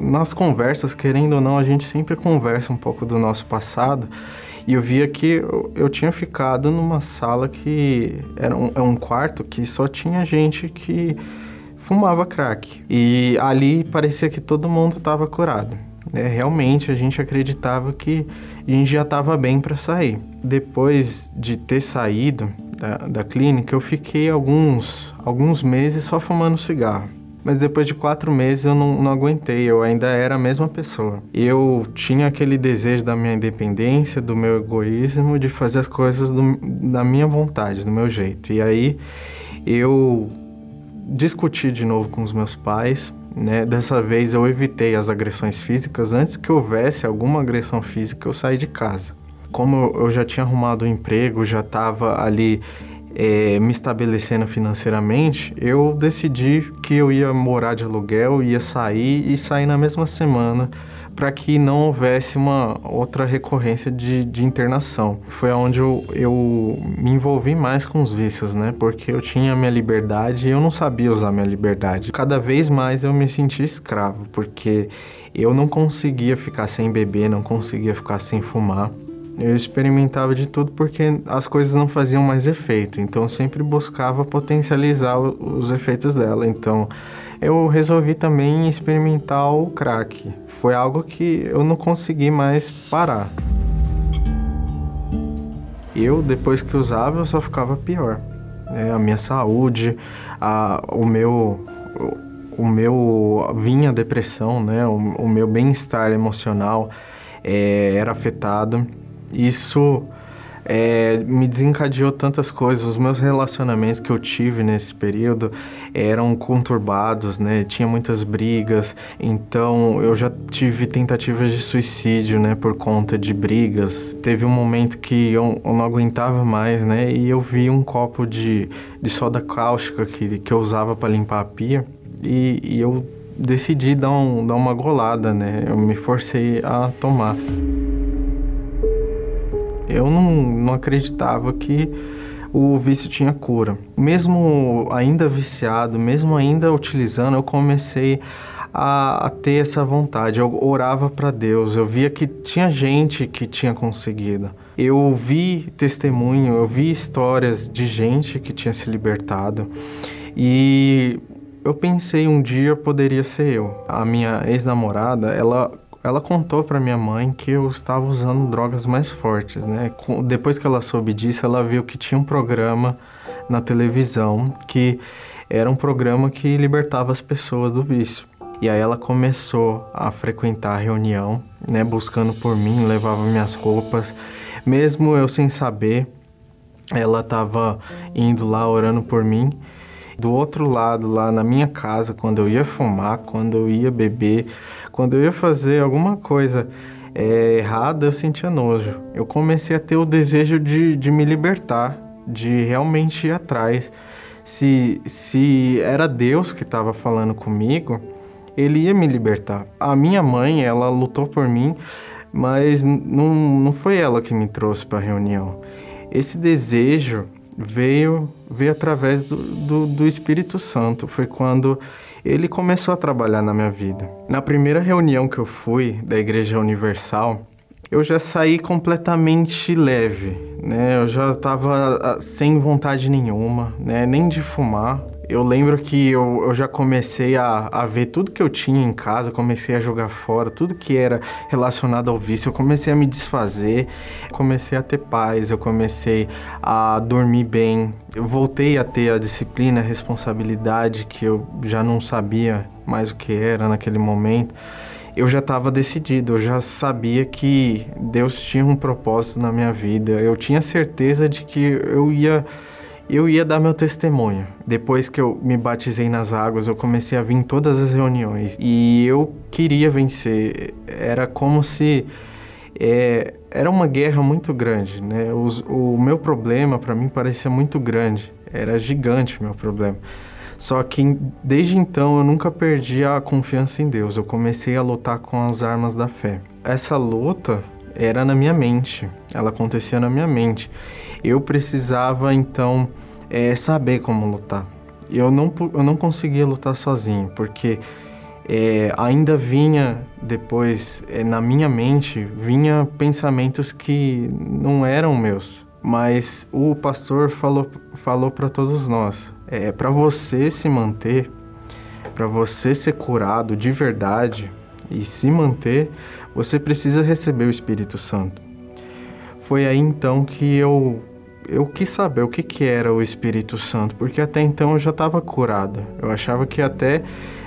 nas conversas, querendo ou não, a gente sempre conversa um pouco do nosso passado. E eu via que eu, eu tinha ficado numa sala que era um, é um quarto que só tinha gente que fumava crack. E ali parecia que todo mundo estava curado. É, realmente a gente acreditava que a gente já estava bem para sair. Depois de ter saído da, da clínica, eu fiquei alguns, alguns meses só fumando cigarro. Mas depois de quatro meses eu não, não aguentei, eu ainda era a mesma pessoa. Eu tinha aquele desejo da minha independência, do meu egoísmo, de fazer as coisas do, da minha vontade, do meu jeito. E aí eu discuti de novo com os meus pais. Né? Dessa vez eu evitei as agressões físicas. Antes que houvesse alguma agressão física, eu saí de casa. Como eu já tinha arrumado um emprego, já estava ali é, me estabelecendo financeiramente, eu decidi que eu ia morar de aluguel, ia sair e sair na mesma semana para que não houvesse uma outra recorrência de, de internação. Foi onde eu, eu me envolvi mais com os vícios, né? Porque eu tinha minha liberdade e eu não sabia usar minha liberdade. Cada vez mais eu me sentia escravo, porque eu não conseguia ficar sem beber, não conseguia ficar sem fumar. Eu experimentava de tudo porque as coisas não faziam mais efeito, então eu sempre buscava potencializar os efeitos dela. Então eu resolvi também experimentar o crack. Foi algo que eu não consegui mais parar. Eu, depois que usava, eu só ficava pior. É, a minha saúde, a, o meu o meu vinha depressão, né? O, o meu bem-estar emocional é, era afetado isso é, me desencadeou tantas coisas. Os meus relacionamentos que eu tive nesse período eram conturbados, né? Tinha muitas brigas. Então eu já tive tentativas de suicídio, né? Por conta de brigas. Teve um momento que eu, eu não aguentava mais, né? E eu vi um copo de, de soda cáustica que, que eu usava para limpar a pia. E, e eu decidi dar, um, dar uma golada, né? Eu me forcei a tomar. Eu não, não acreditava que o vício tinha cura. Mesmo ainda viciado, mesmo ainda utilizando, eu comecei a, a ter essa vontade. Eu orava para Deus, eu via que tinha gente que tinha conseguido. Eu vi testemunho, eu vi histórias de gente que tinha se libertado. E eu pensei um dia poderia ser eu. A minha ex-namorada, ela ela contou para minha mãe que eu estava usando drogas mais fortes, né? Depois que ela soube disso, ela viu que tinha um programa na televisão que era um programa que libertava as pessoas do vício. E aí ela começou a frequentar a reunião, né, buscando por mim, levava minhas roupas, mesmo eu sem saber, ela estava indo lá orando por mim. Do outro lado, lá na minha casa, quando eu ia fumar, quando eu ia beber, quando eu ia fazer alguma coisa é, errada, eu sentia nojo. Eu comecei a ter o desejo de, de me libertar, de realmente ir atrás. Se, se era Deus que estava falando comigo, ele ia me libertar. A minha mãe, ela lutou por mim, mas não, não foi ela que me trouxe para a reunião. Esse desejo veio, veio através do, do, do Espírito Santo. Foi quando ele começou a trabalhar na minha vida. Na primeira reunião que eu fui da Igreja Universal, eu já saí completamente leve, né? Eu já estava ah, sem vontade nenhuma, né? Nem de fumar. Eu lembro que eu, eu já comecei a, a ver tudo que eu tinha em casa, comecei a jogar fora, tudo que era relacionado ao vício, eu comecei a me desfazer, comecei a ter paz, eu comecei a dormir bem, eu voltei a ter a disciplina, a responsabilidade que eu já não sabia mais o que era naquele momento. Eu já estava decidido, eu já sabia que Deus tinha um propósito na minha vida, eu tinha certeza de que eu ia eu ia dar meu testemunho. Depois que eu me batizei nas águas, eu comecei a vir em todas as reuniões e eu queria vencer. Era como se é, era uma guerra muito grande, né? Os, o meu problema para mim parecia muito grande, era gigante o meu problema. Só que desde então eu nunca perdi a confiança em Deus. Eu comecei a lutar com as armas da fé. Essa luta era na minha mente, ela acontecia na minha mente. Eu precisava então é, saber como lutar. Eu não, eu não conseguia lutar sozinho, porque é, ainda vinha depois é, na minha mente vinha pensamentos que não eram meus mas o pastor falou falou para todos nós é para você se manter para você ser curado de verdade e se manter você precisa receber o Espírito Santo. Foi aí então que eu eu quis saber o que, que era o Espírito Santo, porque até então eu já estava curado. Eu achava que até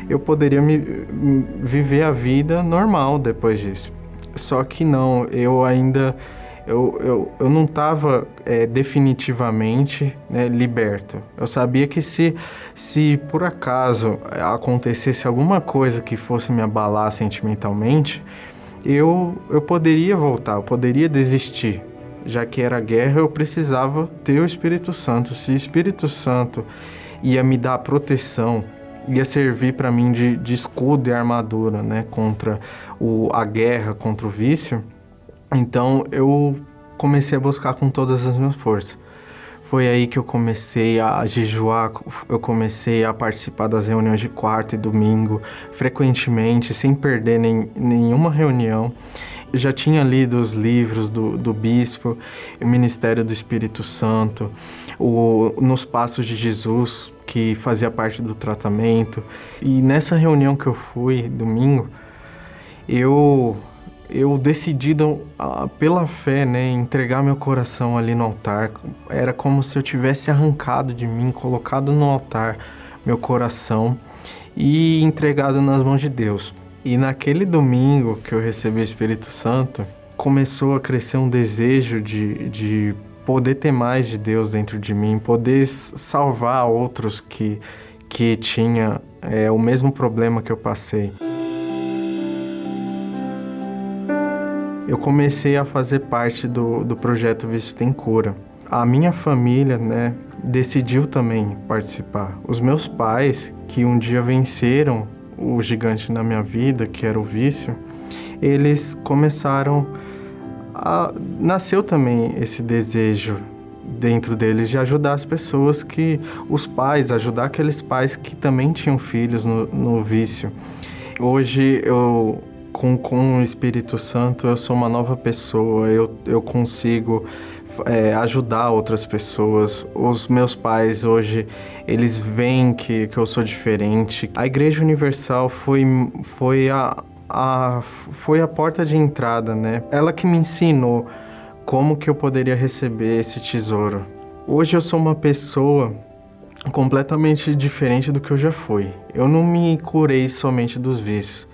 eu poderia me, viver a vida normal depois disso. Só que não, eu ainda eu, eu, eu não estava é, definitivamente né, liberto. Eu sabia que se, se por acaso acontecesse alguma coisa que fosse me abalar sentimentalmente, eu, eu poderia voltar, eu poderia desistir. Já que era guerra, eu precisava ter o Espírito Santo. Se o Espírito Santo ia me dar proteção, ia servir para mim de, de, escudo e armadura, né, contra o, a guerra, contra o vício. Então eu comecei a buscar com todas as minhas forças. Foi aí que eu comecei a jejuar, eu comecei a participar das reuniões de quarta e domingo, frequentemente, sem perder nem, nenhuma reunião. Eu já tinha lido os livros do, do bispo, o Ministério do Espírito Santo, o Nos Passos de Jesus, que fazia parte do tratamento. E nessa reunião que eu fui, domingo, eu eu decidido pela fé, né, entregar meu coração ali no altar. Era como se eu tivesse arrancado de mim, colocado no altar meu coração e entregado nas mãos de Deus. E naquele domingo que eu recebi o Espírito Santo, começou a crescer um desejo de, de poder ter mais de Deus dentro de mim, poder salvar outros que, que tinha é, o mesmo problema que eu passei. Eu comecei a fazer parte do, do projeto Visto Tem Cura. A minha família, né, decidiu também participar. Os meus pais, que um dia venceram o gigante na minha vida, que era o vício, eles começaram a nasceu também esse desejo dentro deles de ajudar as pessoas que os pais, ajudar aqueles pais que também tinham filhos no, no vício. Hoje eu com, com o Espírito Santo eu sou uma nova pessoa, eu, eu consigo é, ajudar outras pessoas. Os meus pais hoje, eles veem que, que eu sou diferente. A Igreja Universal foi, foi, a, a, foi a porta de entrada, né? Ela que me ensinou como que eu poderia receber esse tesouro. Hoje eu sou uma pessoa completamente diferente do que eu já fui. Eu não me curei somente dos vícios.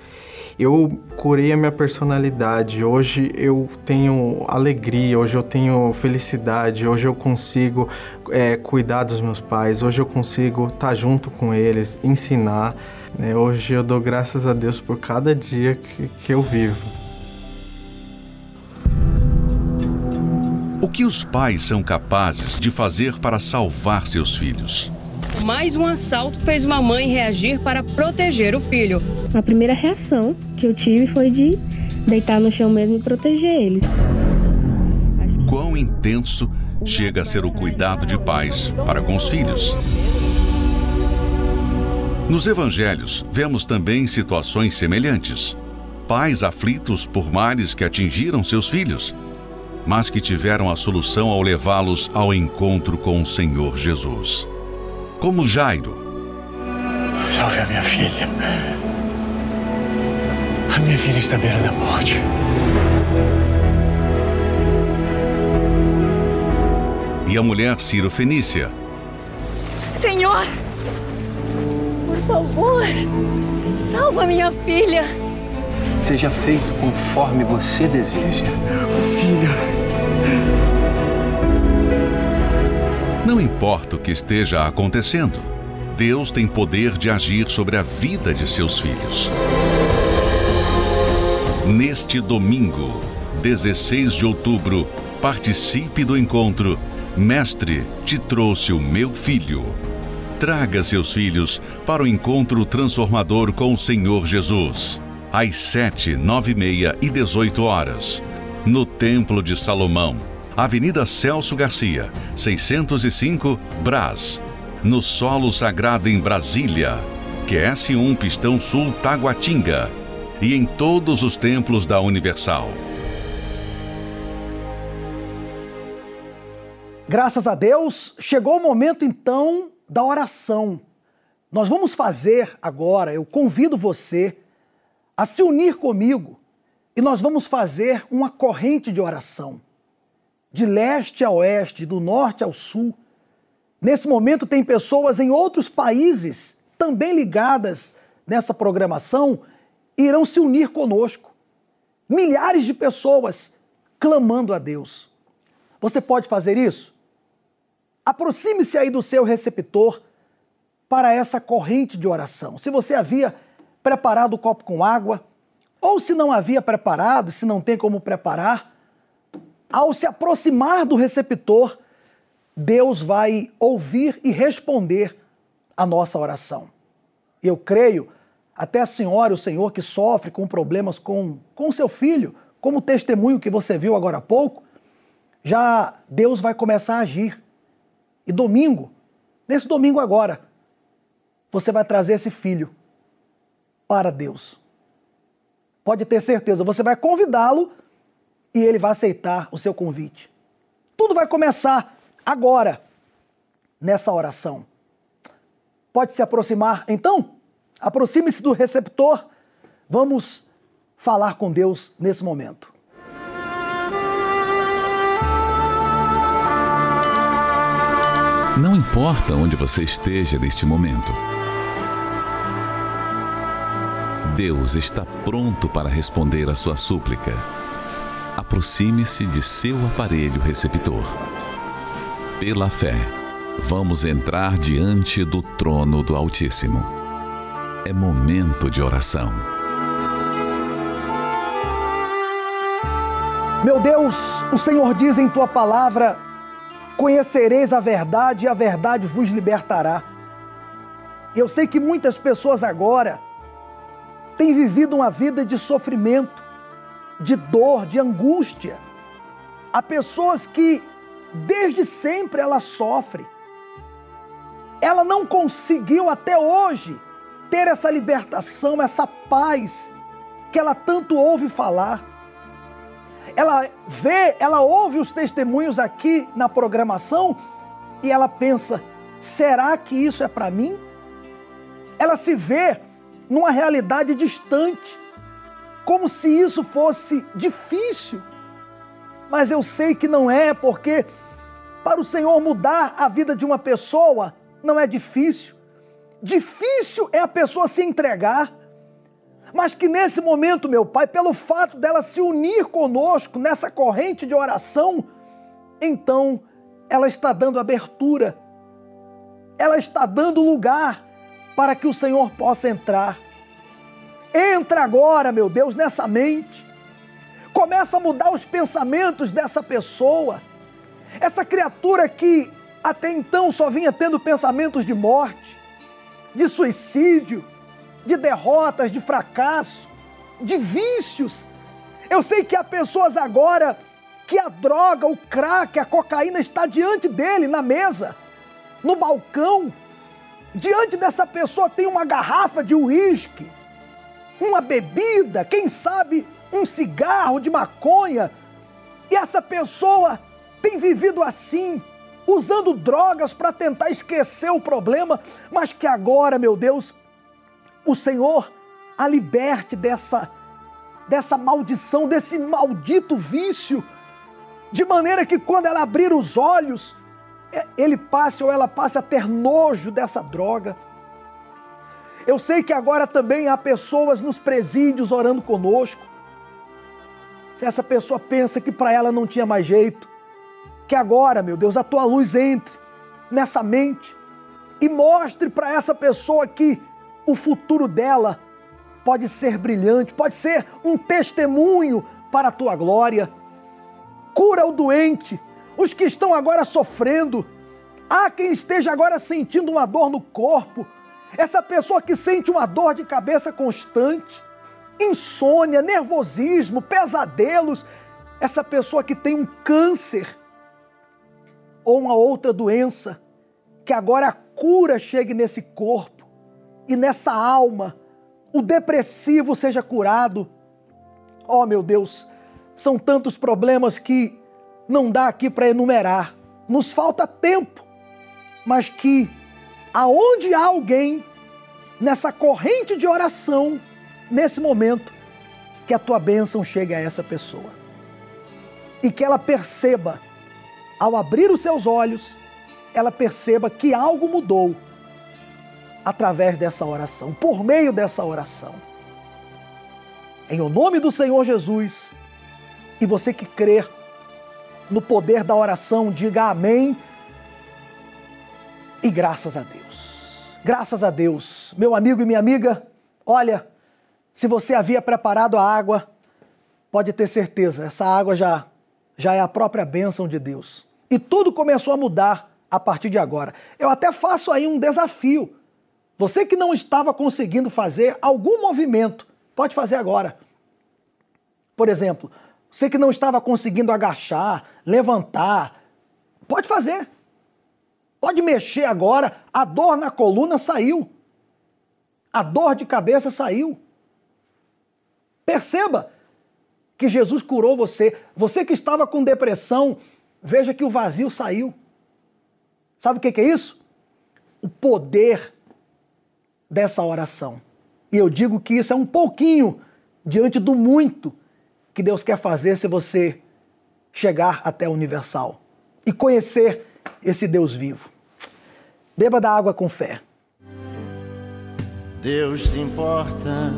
Eu curei a minha personalidade. Hoje eu tenho alegria, hoje eu tenho felicidade, hoje eu consigo é, cuidar dos meus pais, hoje eu consigo estar junto com eles, ensinar. Né? Hoje eu dou graças a Deus por cada dia que, que eu vivo. O que os pais são capazes de fazer para salvar seus filhos? Mais um assalto fez uma mãe reagir para proteger o filho. A primeira reação que eu tive foi de deitar no chão mesmo e proteger ele. Quão intenso chega a ser o cuidado de pais para com os filhos? Nos evangelhos, vemos também situações semelhantes. Pais aflitos por males que atingiram seus filhos mas que tiveram a solução ao levá-los ao encontro com o Senhor Jesus. Como Jairo. Salve a minha filha. A minha filha está à beira da morte. E a mulher Ciro Fenícia. Senhor, por favor, salva minha filha. Seja feito conforme você deseja. Filha. Não importa o que esteja acontecendo, Deus tem poder de agir sobre a vida de seus filhos. Neste domingo, 16 de outubro, participe do encontro Mestre, te trouxe o meu filho. Traga seus filhos para o encontro transformador com o Senhor Jesus. Às 7, 9 e meia e 18 horas. No Templo de Salomão Avenida Celso Garcia, 605, Brás. No Solo Sagrado em Brasília, QS1 Pistão Sul Taguatinga. E em todos os templos da Universal. Graças a Deus, chegou o momento então da oração. Nós vamos fazer agora, eu convido você a se unir comigo e nós vamos fazer uma corrente de oração de leste a oeste, do norte ao sul. Nesse momento, tem pessoas em outros países também ligadas nessa programação irão se unir conosco. Milhares de pessoas clamando a Deus. Você pode fazer isso? Aproxime-se aí do seu receptor para essa corrente de oração. Se você havia preparado o copo com água, ou se não havia preparado, se não tem como preparar, ao se aproximar do receptor, Deus vai ouvir e responder a nossa oração. Eu creio, até a senhora, o senhor que sofre com problemas com, com seu filho, como o testemunho que você viu agora há pouco, já Deus vai começar a agir. E domingo, nesse domingo agora, você vai trazer esse filho para Deus. Pode ter certeza, você vai convidá-lo e ele vai aceitar o seu convite. Tudo vai começar agora, nessa oração. Pode se aproximar, então? Aproxime-se do receptor. Vamos falar com Deus nesse momento. Não importa onde você esteja neste momento. Deus está pronto para responder a sua súplica aproxime-se de seu aparelho receptor. Pela fé, vamos entrar diante do trono do Altíssimo. É momento de oração. Meu Deus, o Senhor diz em tua palavra: Conhecereis a verdade e a verdade vos libertará. Eu sei que muitas pessoas agora tem vivido uma vida de sofrimento, de dor, de angústia. Há pessoas que desde sempre ela sofre. Ela não conseguiu até hoje ter essa libertação, essa paz que ela tanto ouve falar. Ela vê, ela ouve os testemunhos aqui na programação e ela pensa: será que isso é para mim? Ela se vê numa realidade distante, como se isso fosse difícil. Mas eu sei que não é, porque para o Senhor mudar a vida de uma pessoa não é difícil. Difícil é a pessoa se entregar. Mas que nesse momento, meu Pai, pelo fato dela se unir conosco nessa corrente de oração, então ela está dando abertura, ela está dando lugar para que o Senhor possa entrar. Entra agora, meu Deus, nessa mente. Começa a mudar os pensamentos dessa pessoa. Essa criatura que até então só vinha tendo pensamentos de morte, de suicídio, de derrotas, de fracasso, de vícios. Eu sei que há pessoas agora que a droga, o crack, a cocaína está diante dele na mesa, no balcão. Diante dessa pessoa tem uma garrafa de uísque, uma bebida, quem sabe um cigarro de maconha. E essa pessoa tem vivido assim, usando drogas para tentar esquecer o problema, mas que agora, meu Deus, o Senhor a liberte dessa dessa maldição, desse maldito vício, de maneira que quando ela abrir os olhos, ele passe ou ela passe a ter nojo dessa droga. Eu sei que agora também há pessoas nos presídios orando conosco. Se essa pessoa pensa que para ela não tinha mais jeito, que agora, meu Deus, a tua luz entre nessa mente e mostre para essa pessoa que o futuro dela pode ser brilhante, pode ser um testemunho para a tua glória. Cura o doente, os que estão agora sofrendo. Há quem esteja agora sentindo uma dor no corpo. Essa pessoa que sente uma dor de cabeça constante, insônia, nervosismo, pesadelos. Essa pessoa que tem um câncer ou uma outra doença, que agora a cura chegue nesse corpo e nessa alma o depressivo seja curado. Oh, meu Deus, são tantos problemas que não dá aqui para enumerar. Nos falta tempo, mas que aonde há alguém nessa corrente de oração, nesse momento, que a tua bênção chegue a essa pessoa. E que ela perceba, ao abrir os seus olhos, ela perceba que algo mudou através dessa oração, por meio dessa oração. Em o nome do Senhor Jesus, e você que crer no poder da oração, diga amém e graças a Deus. Graças a Deus. Meu amigo e minha amiga, olha, se você havia preparado a água, pode ter certeza, essa água já, já é a própria bênção de Deus. E tudo começou a mudar a partir de agora. Eu até faço aí um desafio você que não estava conseguindo fazer algum movimento, pode fazer agora. Por exemplo, você que não estava conseguindo agachar, levantar, pode fazer. Pode mexer agora, a dor na coluna saiu. A dor de cabeça saiu. Perceba que Jesus curou você. Você que estava com depressão, veja que o vazio saiu. Sabe o que é isso? O poder dessa oração. E eu digo que isso é um pouquinho diante do muito que Deus quer fazer se você chegar até o universal e conhecer esse Deus vivo. Beba da água com fé. Deus se importa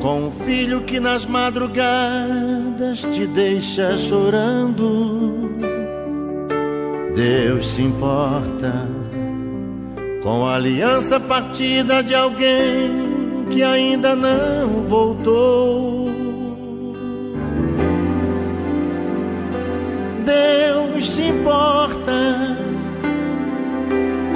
com o filho que nas madrugadas te deixa chorando. Deus se importa com a aliança partida de alguém que ainda não voltou. Deus se importa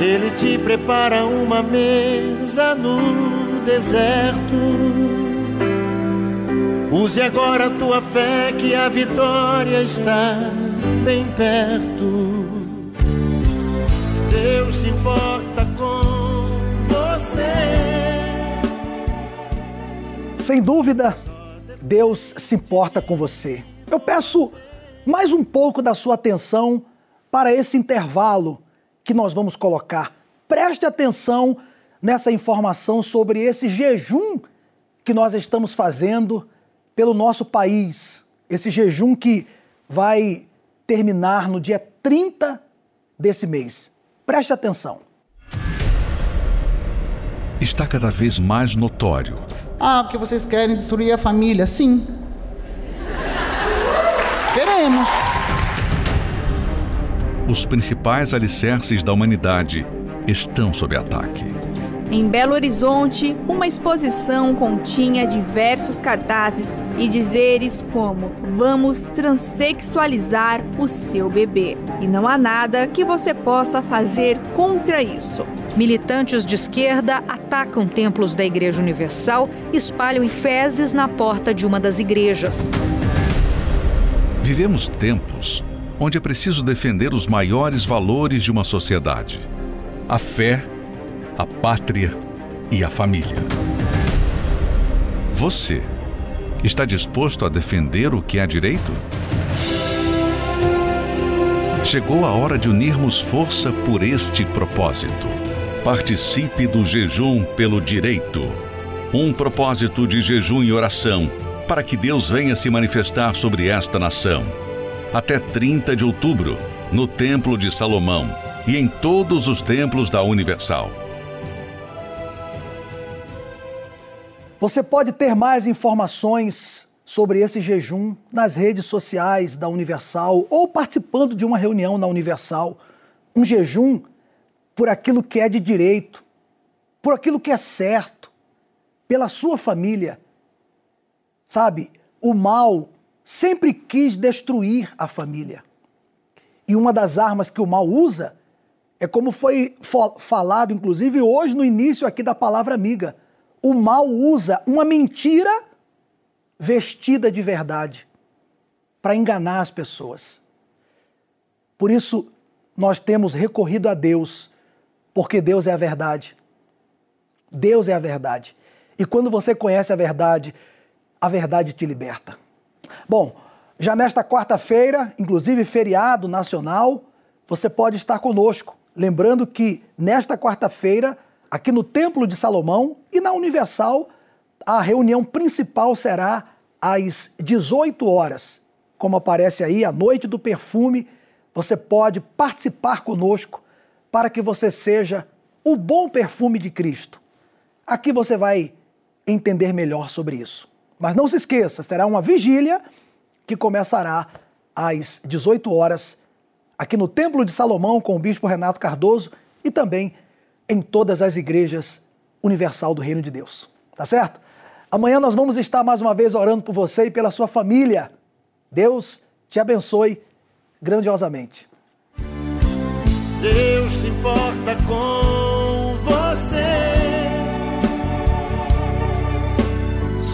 Ele te prepara uma mesa no deserto. Use agora a tua fé que a vitória está bem perto. Deus se importa com você. Sem dúvida, Deus se importa com você. Eu peço mais um pouco da sua atenção para esse intervalo que nós vamos colocar. Preste atenção nessa informação sobre esse jejum que nós estamos fazendo pelo nosso país. Esse jejum que vai terminar no dia 30 desse mês. Preste atenção. Está cada vez mais notório. Ah, porque vocês querem destruir a família? Sim. Queremos. Os principais alicerces da humanidade estão sob ataque. Em Belo Horizonte, uma exposição continha diversos cartazes e dizeres como: Vamos transexualizar o seu bebê. E não há nada que você possa fazer contra isso. Militantes de esquerda atacam templos da Igreja Universal e espalham fezes na porta de uma das igrejas. Vivemos tempos onde é preciso defender os maiores valores de uma sociedade: a fé, a pátria e a família. Você está disposto a defender o que é direito? Chegou a hora de unirmos força por este propósito. Participe do jejum pelo direito. Um propósito de jejum e oração para que Deus venha se manifestar sobre esta nação. Até 30 de outubro, no Templo de Salomão e em todos os templos da Universal. Você pode ter mais informações sobre esse jejum nas redes sociais da Universal ou participando de uma reunião na Universal. Um jejum por aquilo que é de direito, por aquilo que é certo, pela sua família. Sabe, o mal sempre quis destruir a família. E uma das armas que o mal usa é como foi falado, inclusive hoje no início aqui da palavra amiga o mal usa uma mentira vestida de verdade para enganar as pessoas. Por isso, nós temos recorrido a Deus, porque Deus é a verdade. Deus é a verdade. E quando você conhece a verdade, a verdade te liberta. Bom, já nesta quarta-feira, inclusive feriado nacional, você pode estar conosco. Lembrando que nesta quarta-feira aqui no Templo de Salomão e na Universal, a reunião principal será às 18 horas. Como aparece aí, a noite do perfume, você pode participar conosco para que você seja o bom perfume de Cristo. Aqui você vai entender melhor sobre isso. Mas não se esqueça, será uma vigília que começará às 18 horas aqui no Templo de Salomão com o bispo Renato Cardoso e também em todas as igrejas universal do Reino de Deus. Tá certo? Amanhã nós vamos estar mais uma vez orando por você e pela sua família. Deus te abençoe grandiosamente. Deus se importa com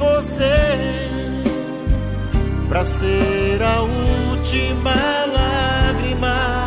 você para ser a última lágrima.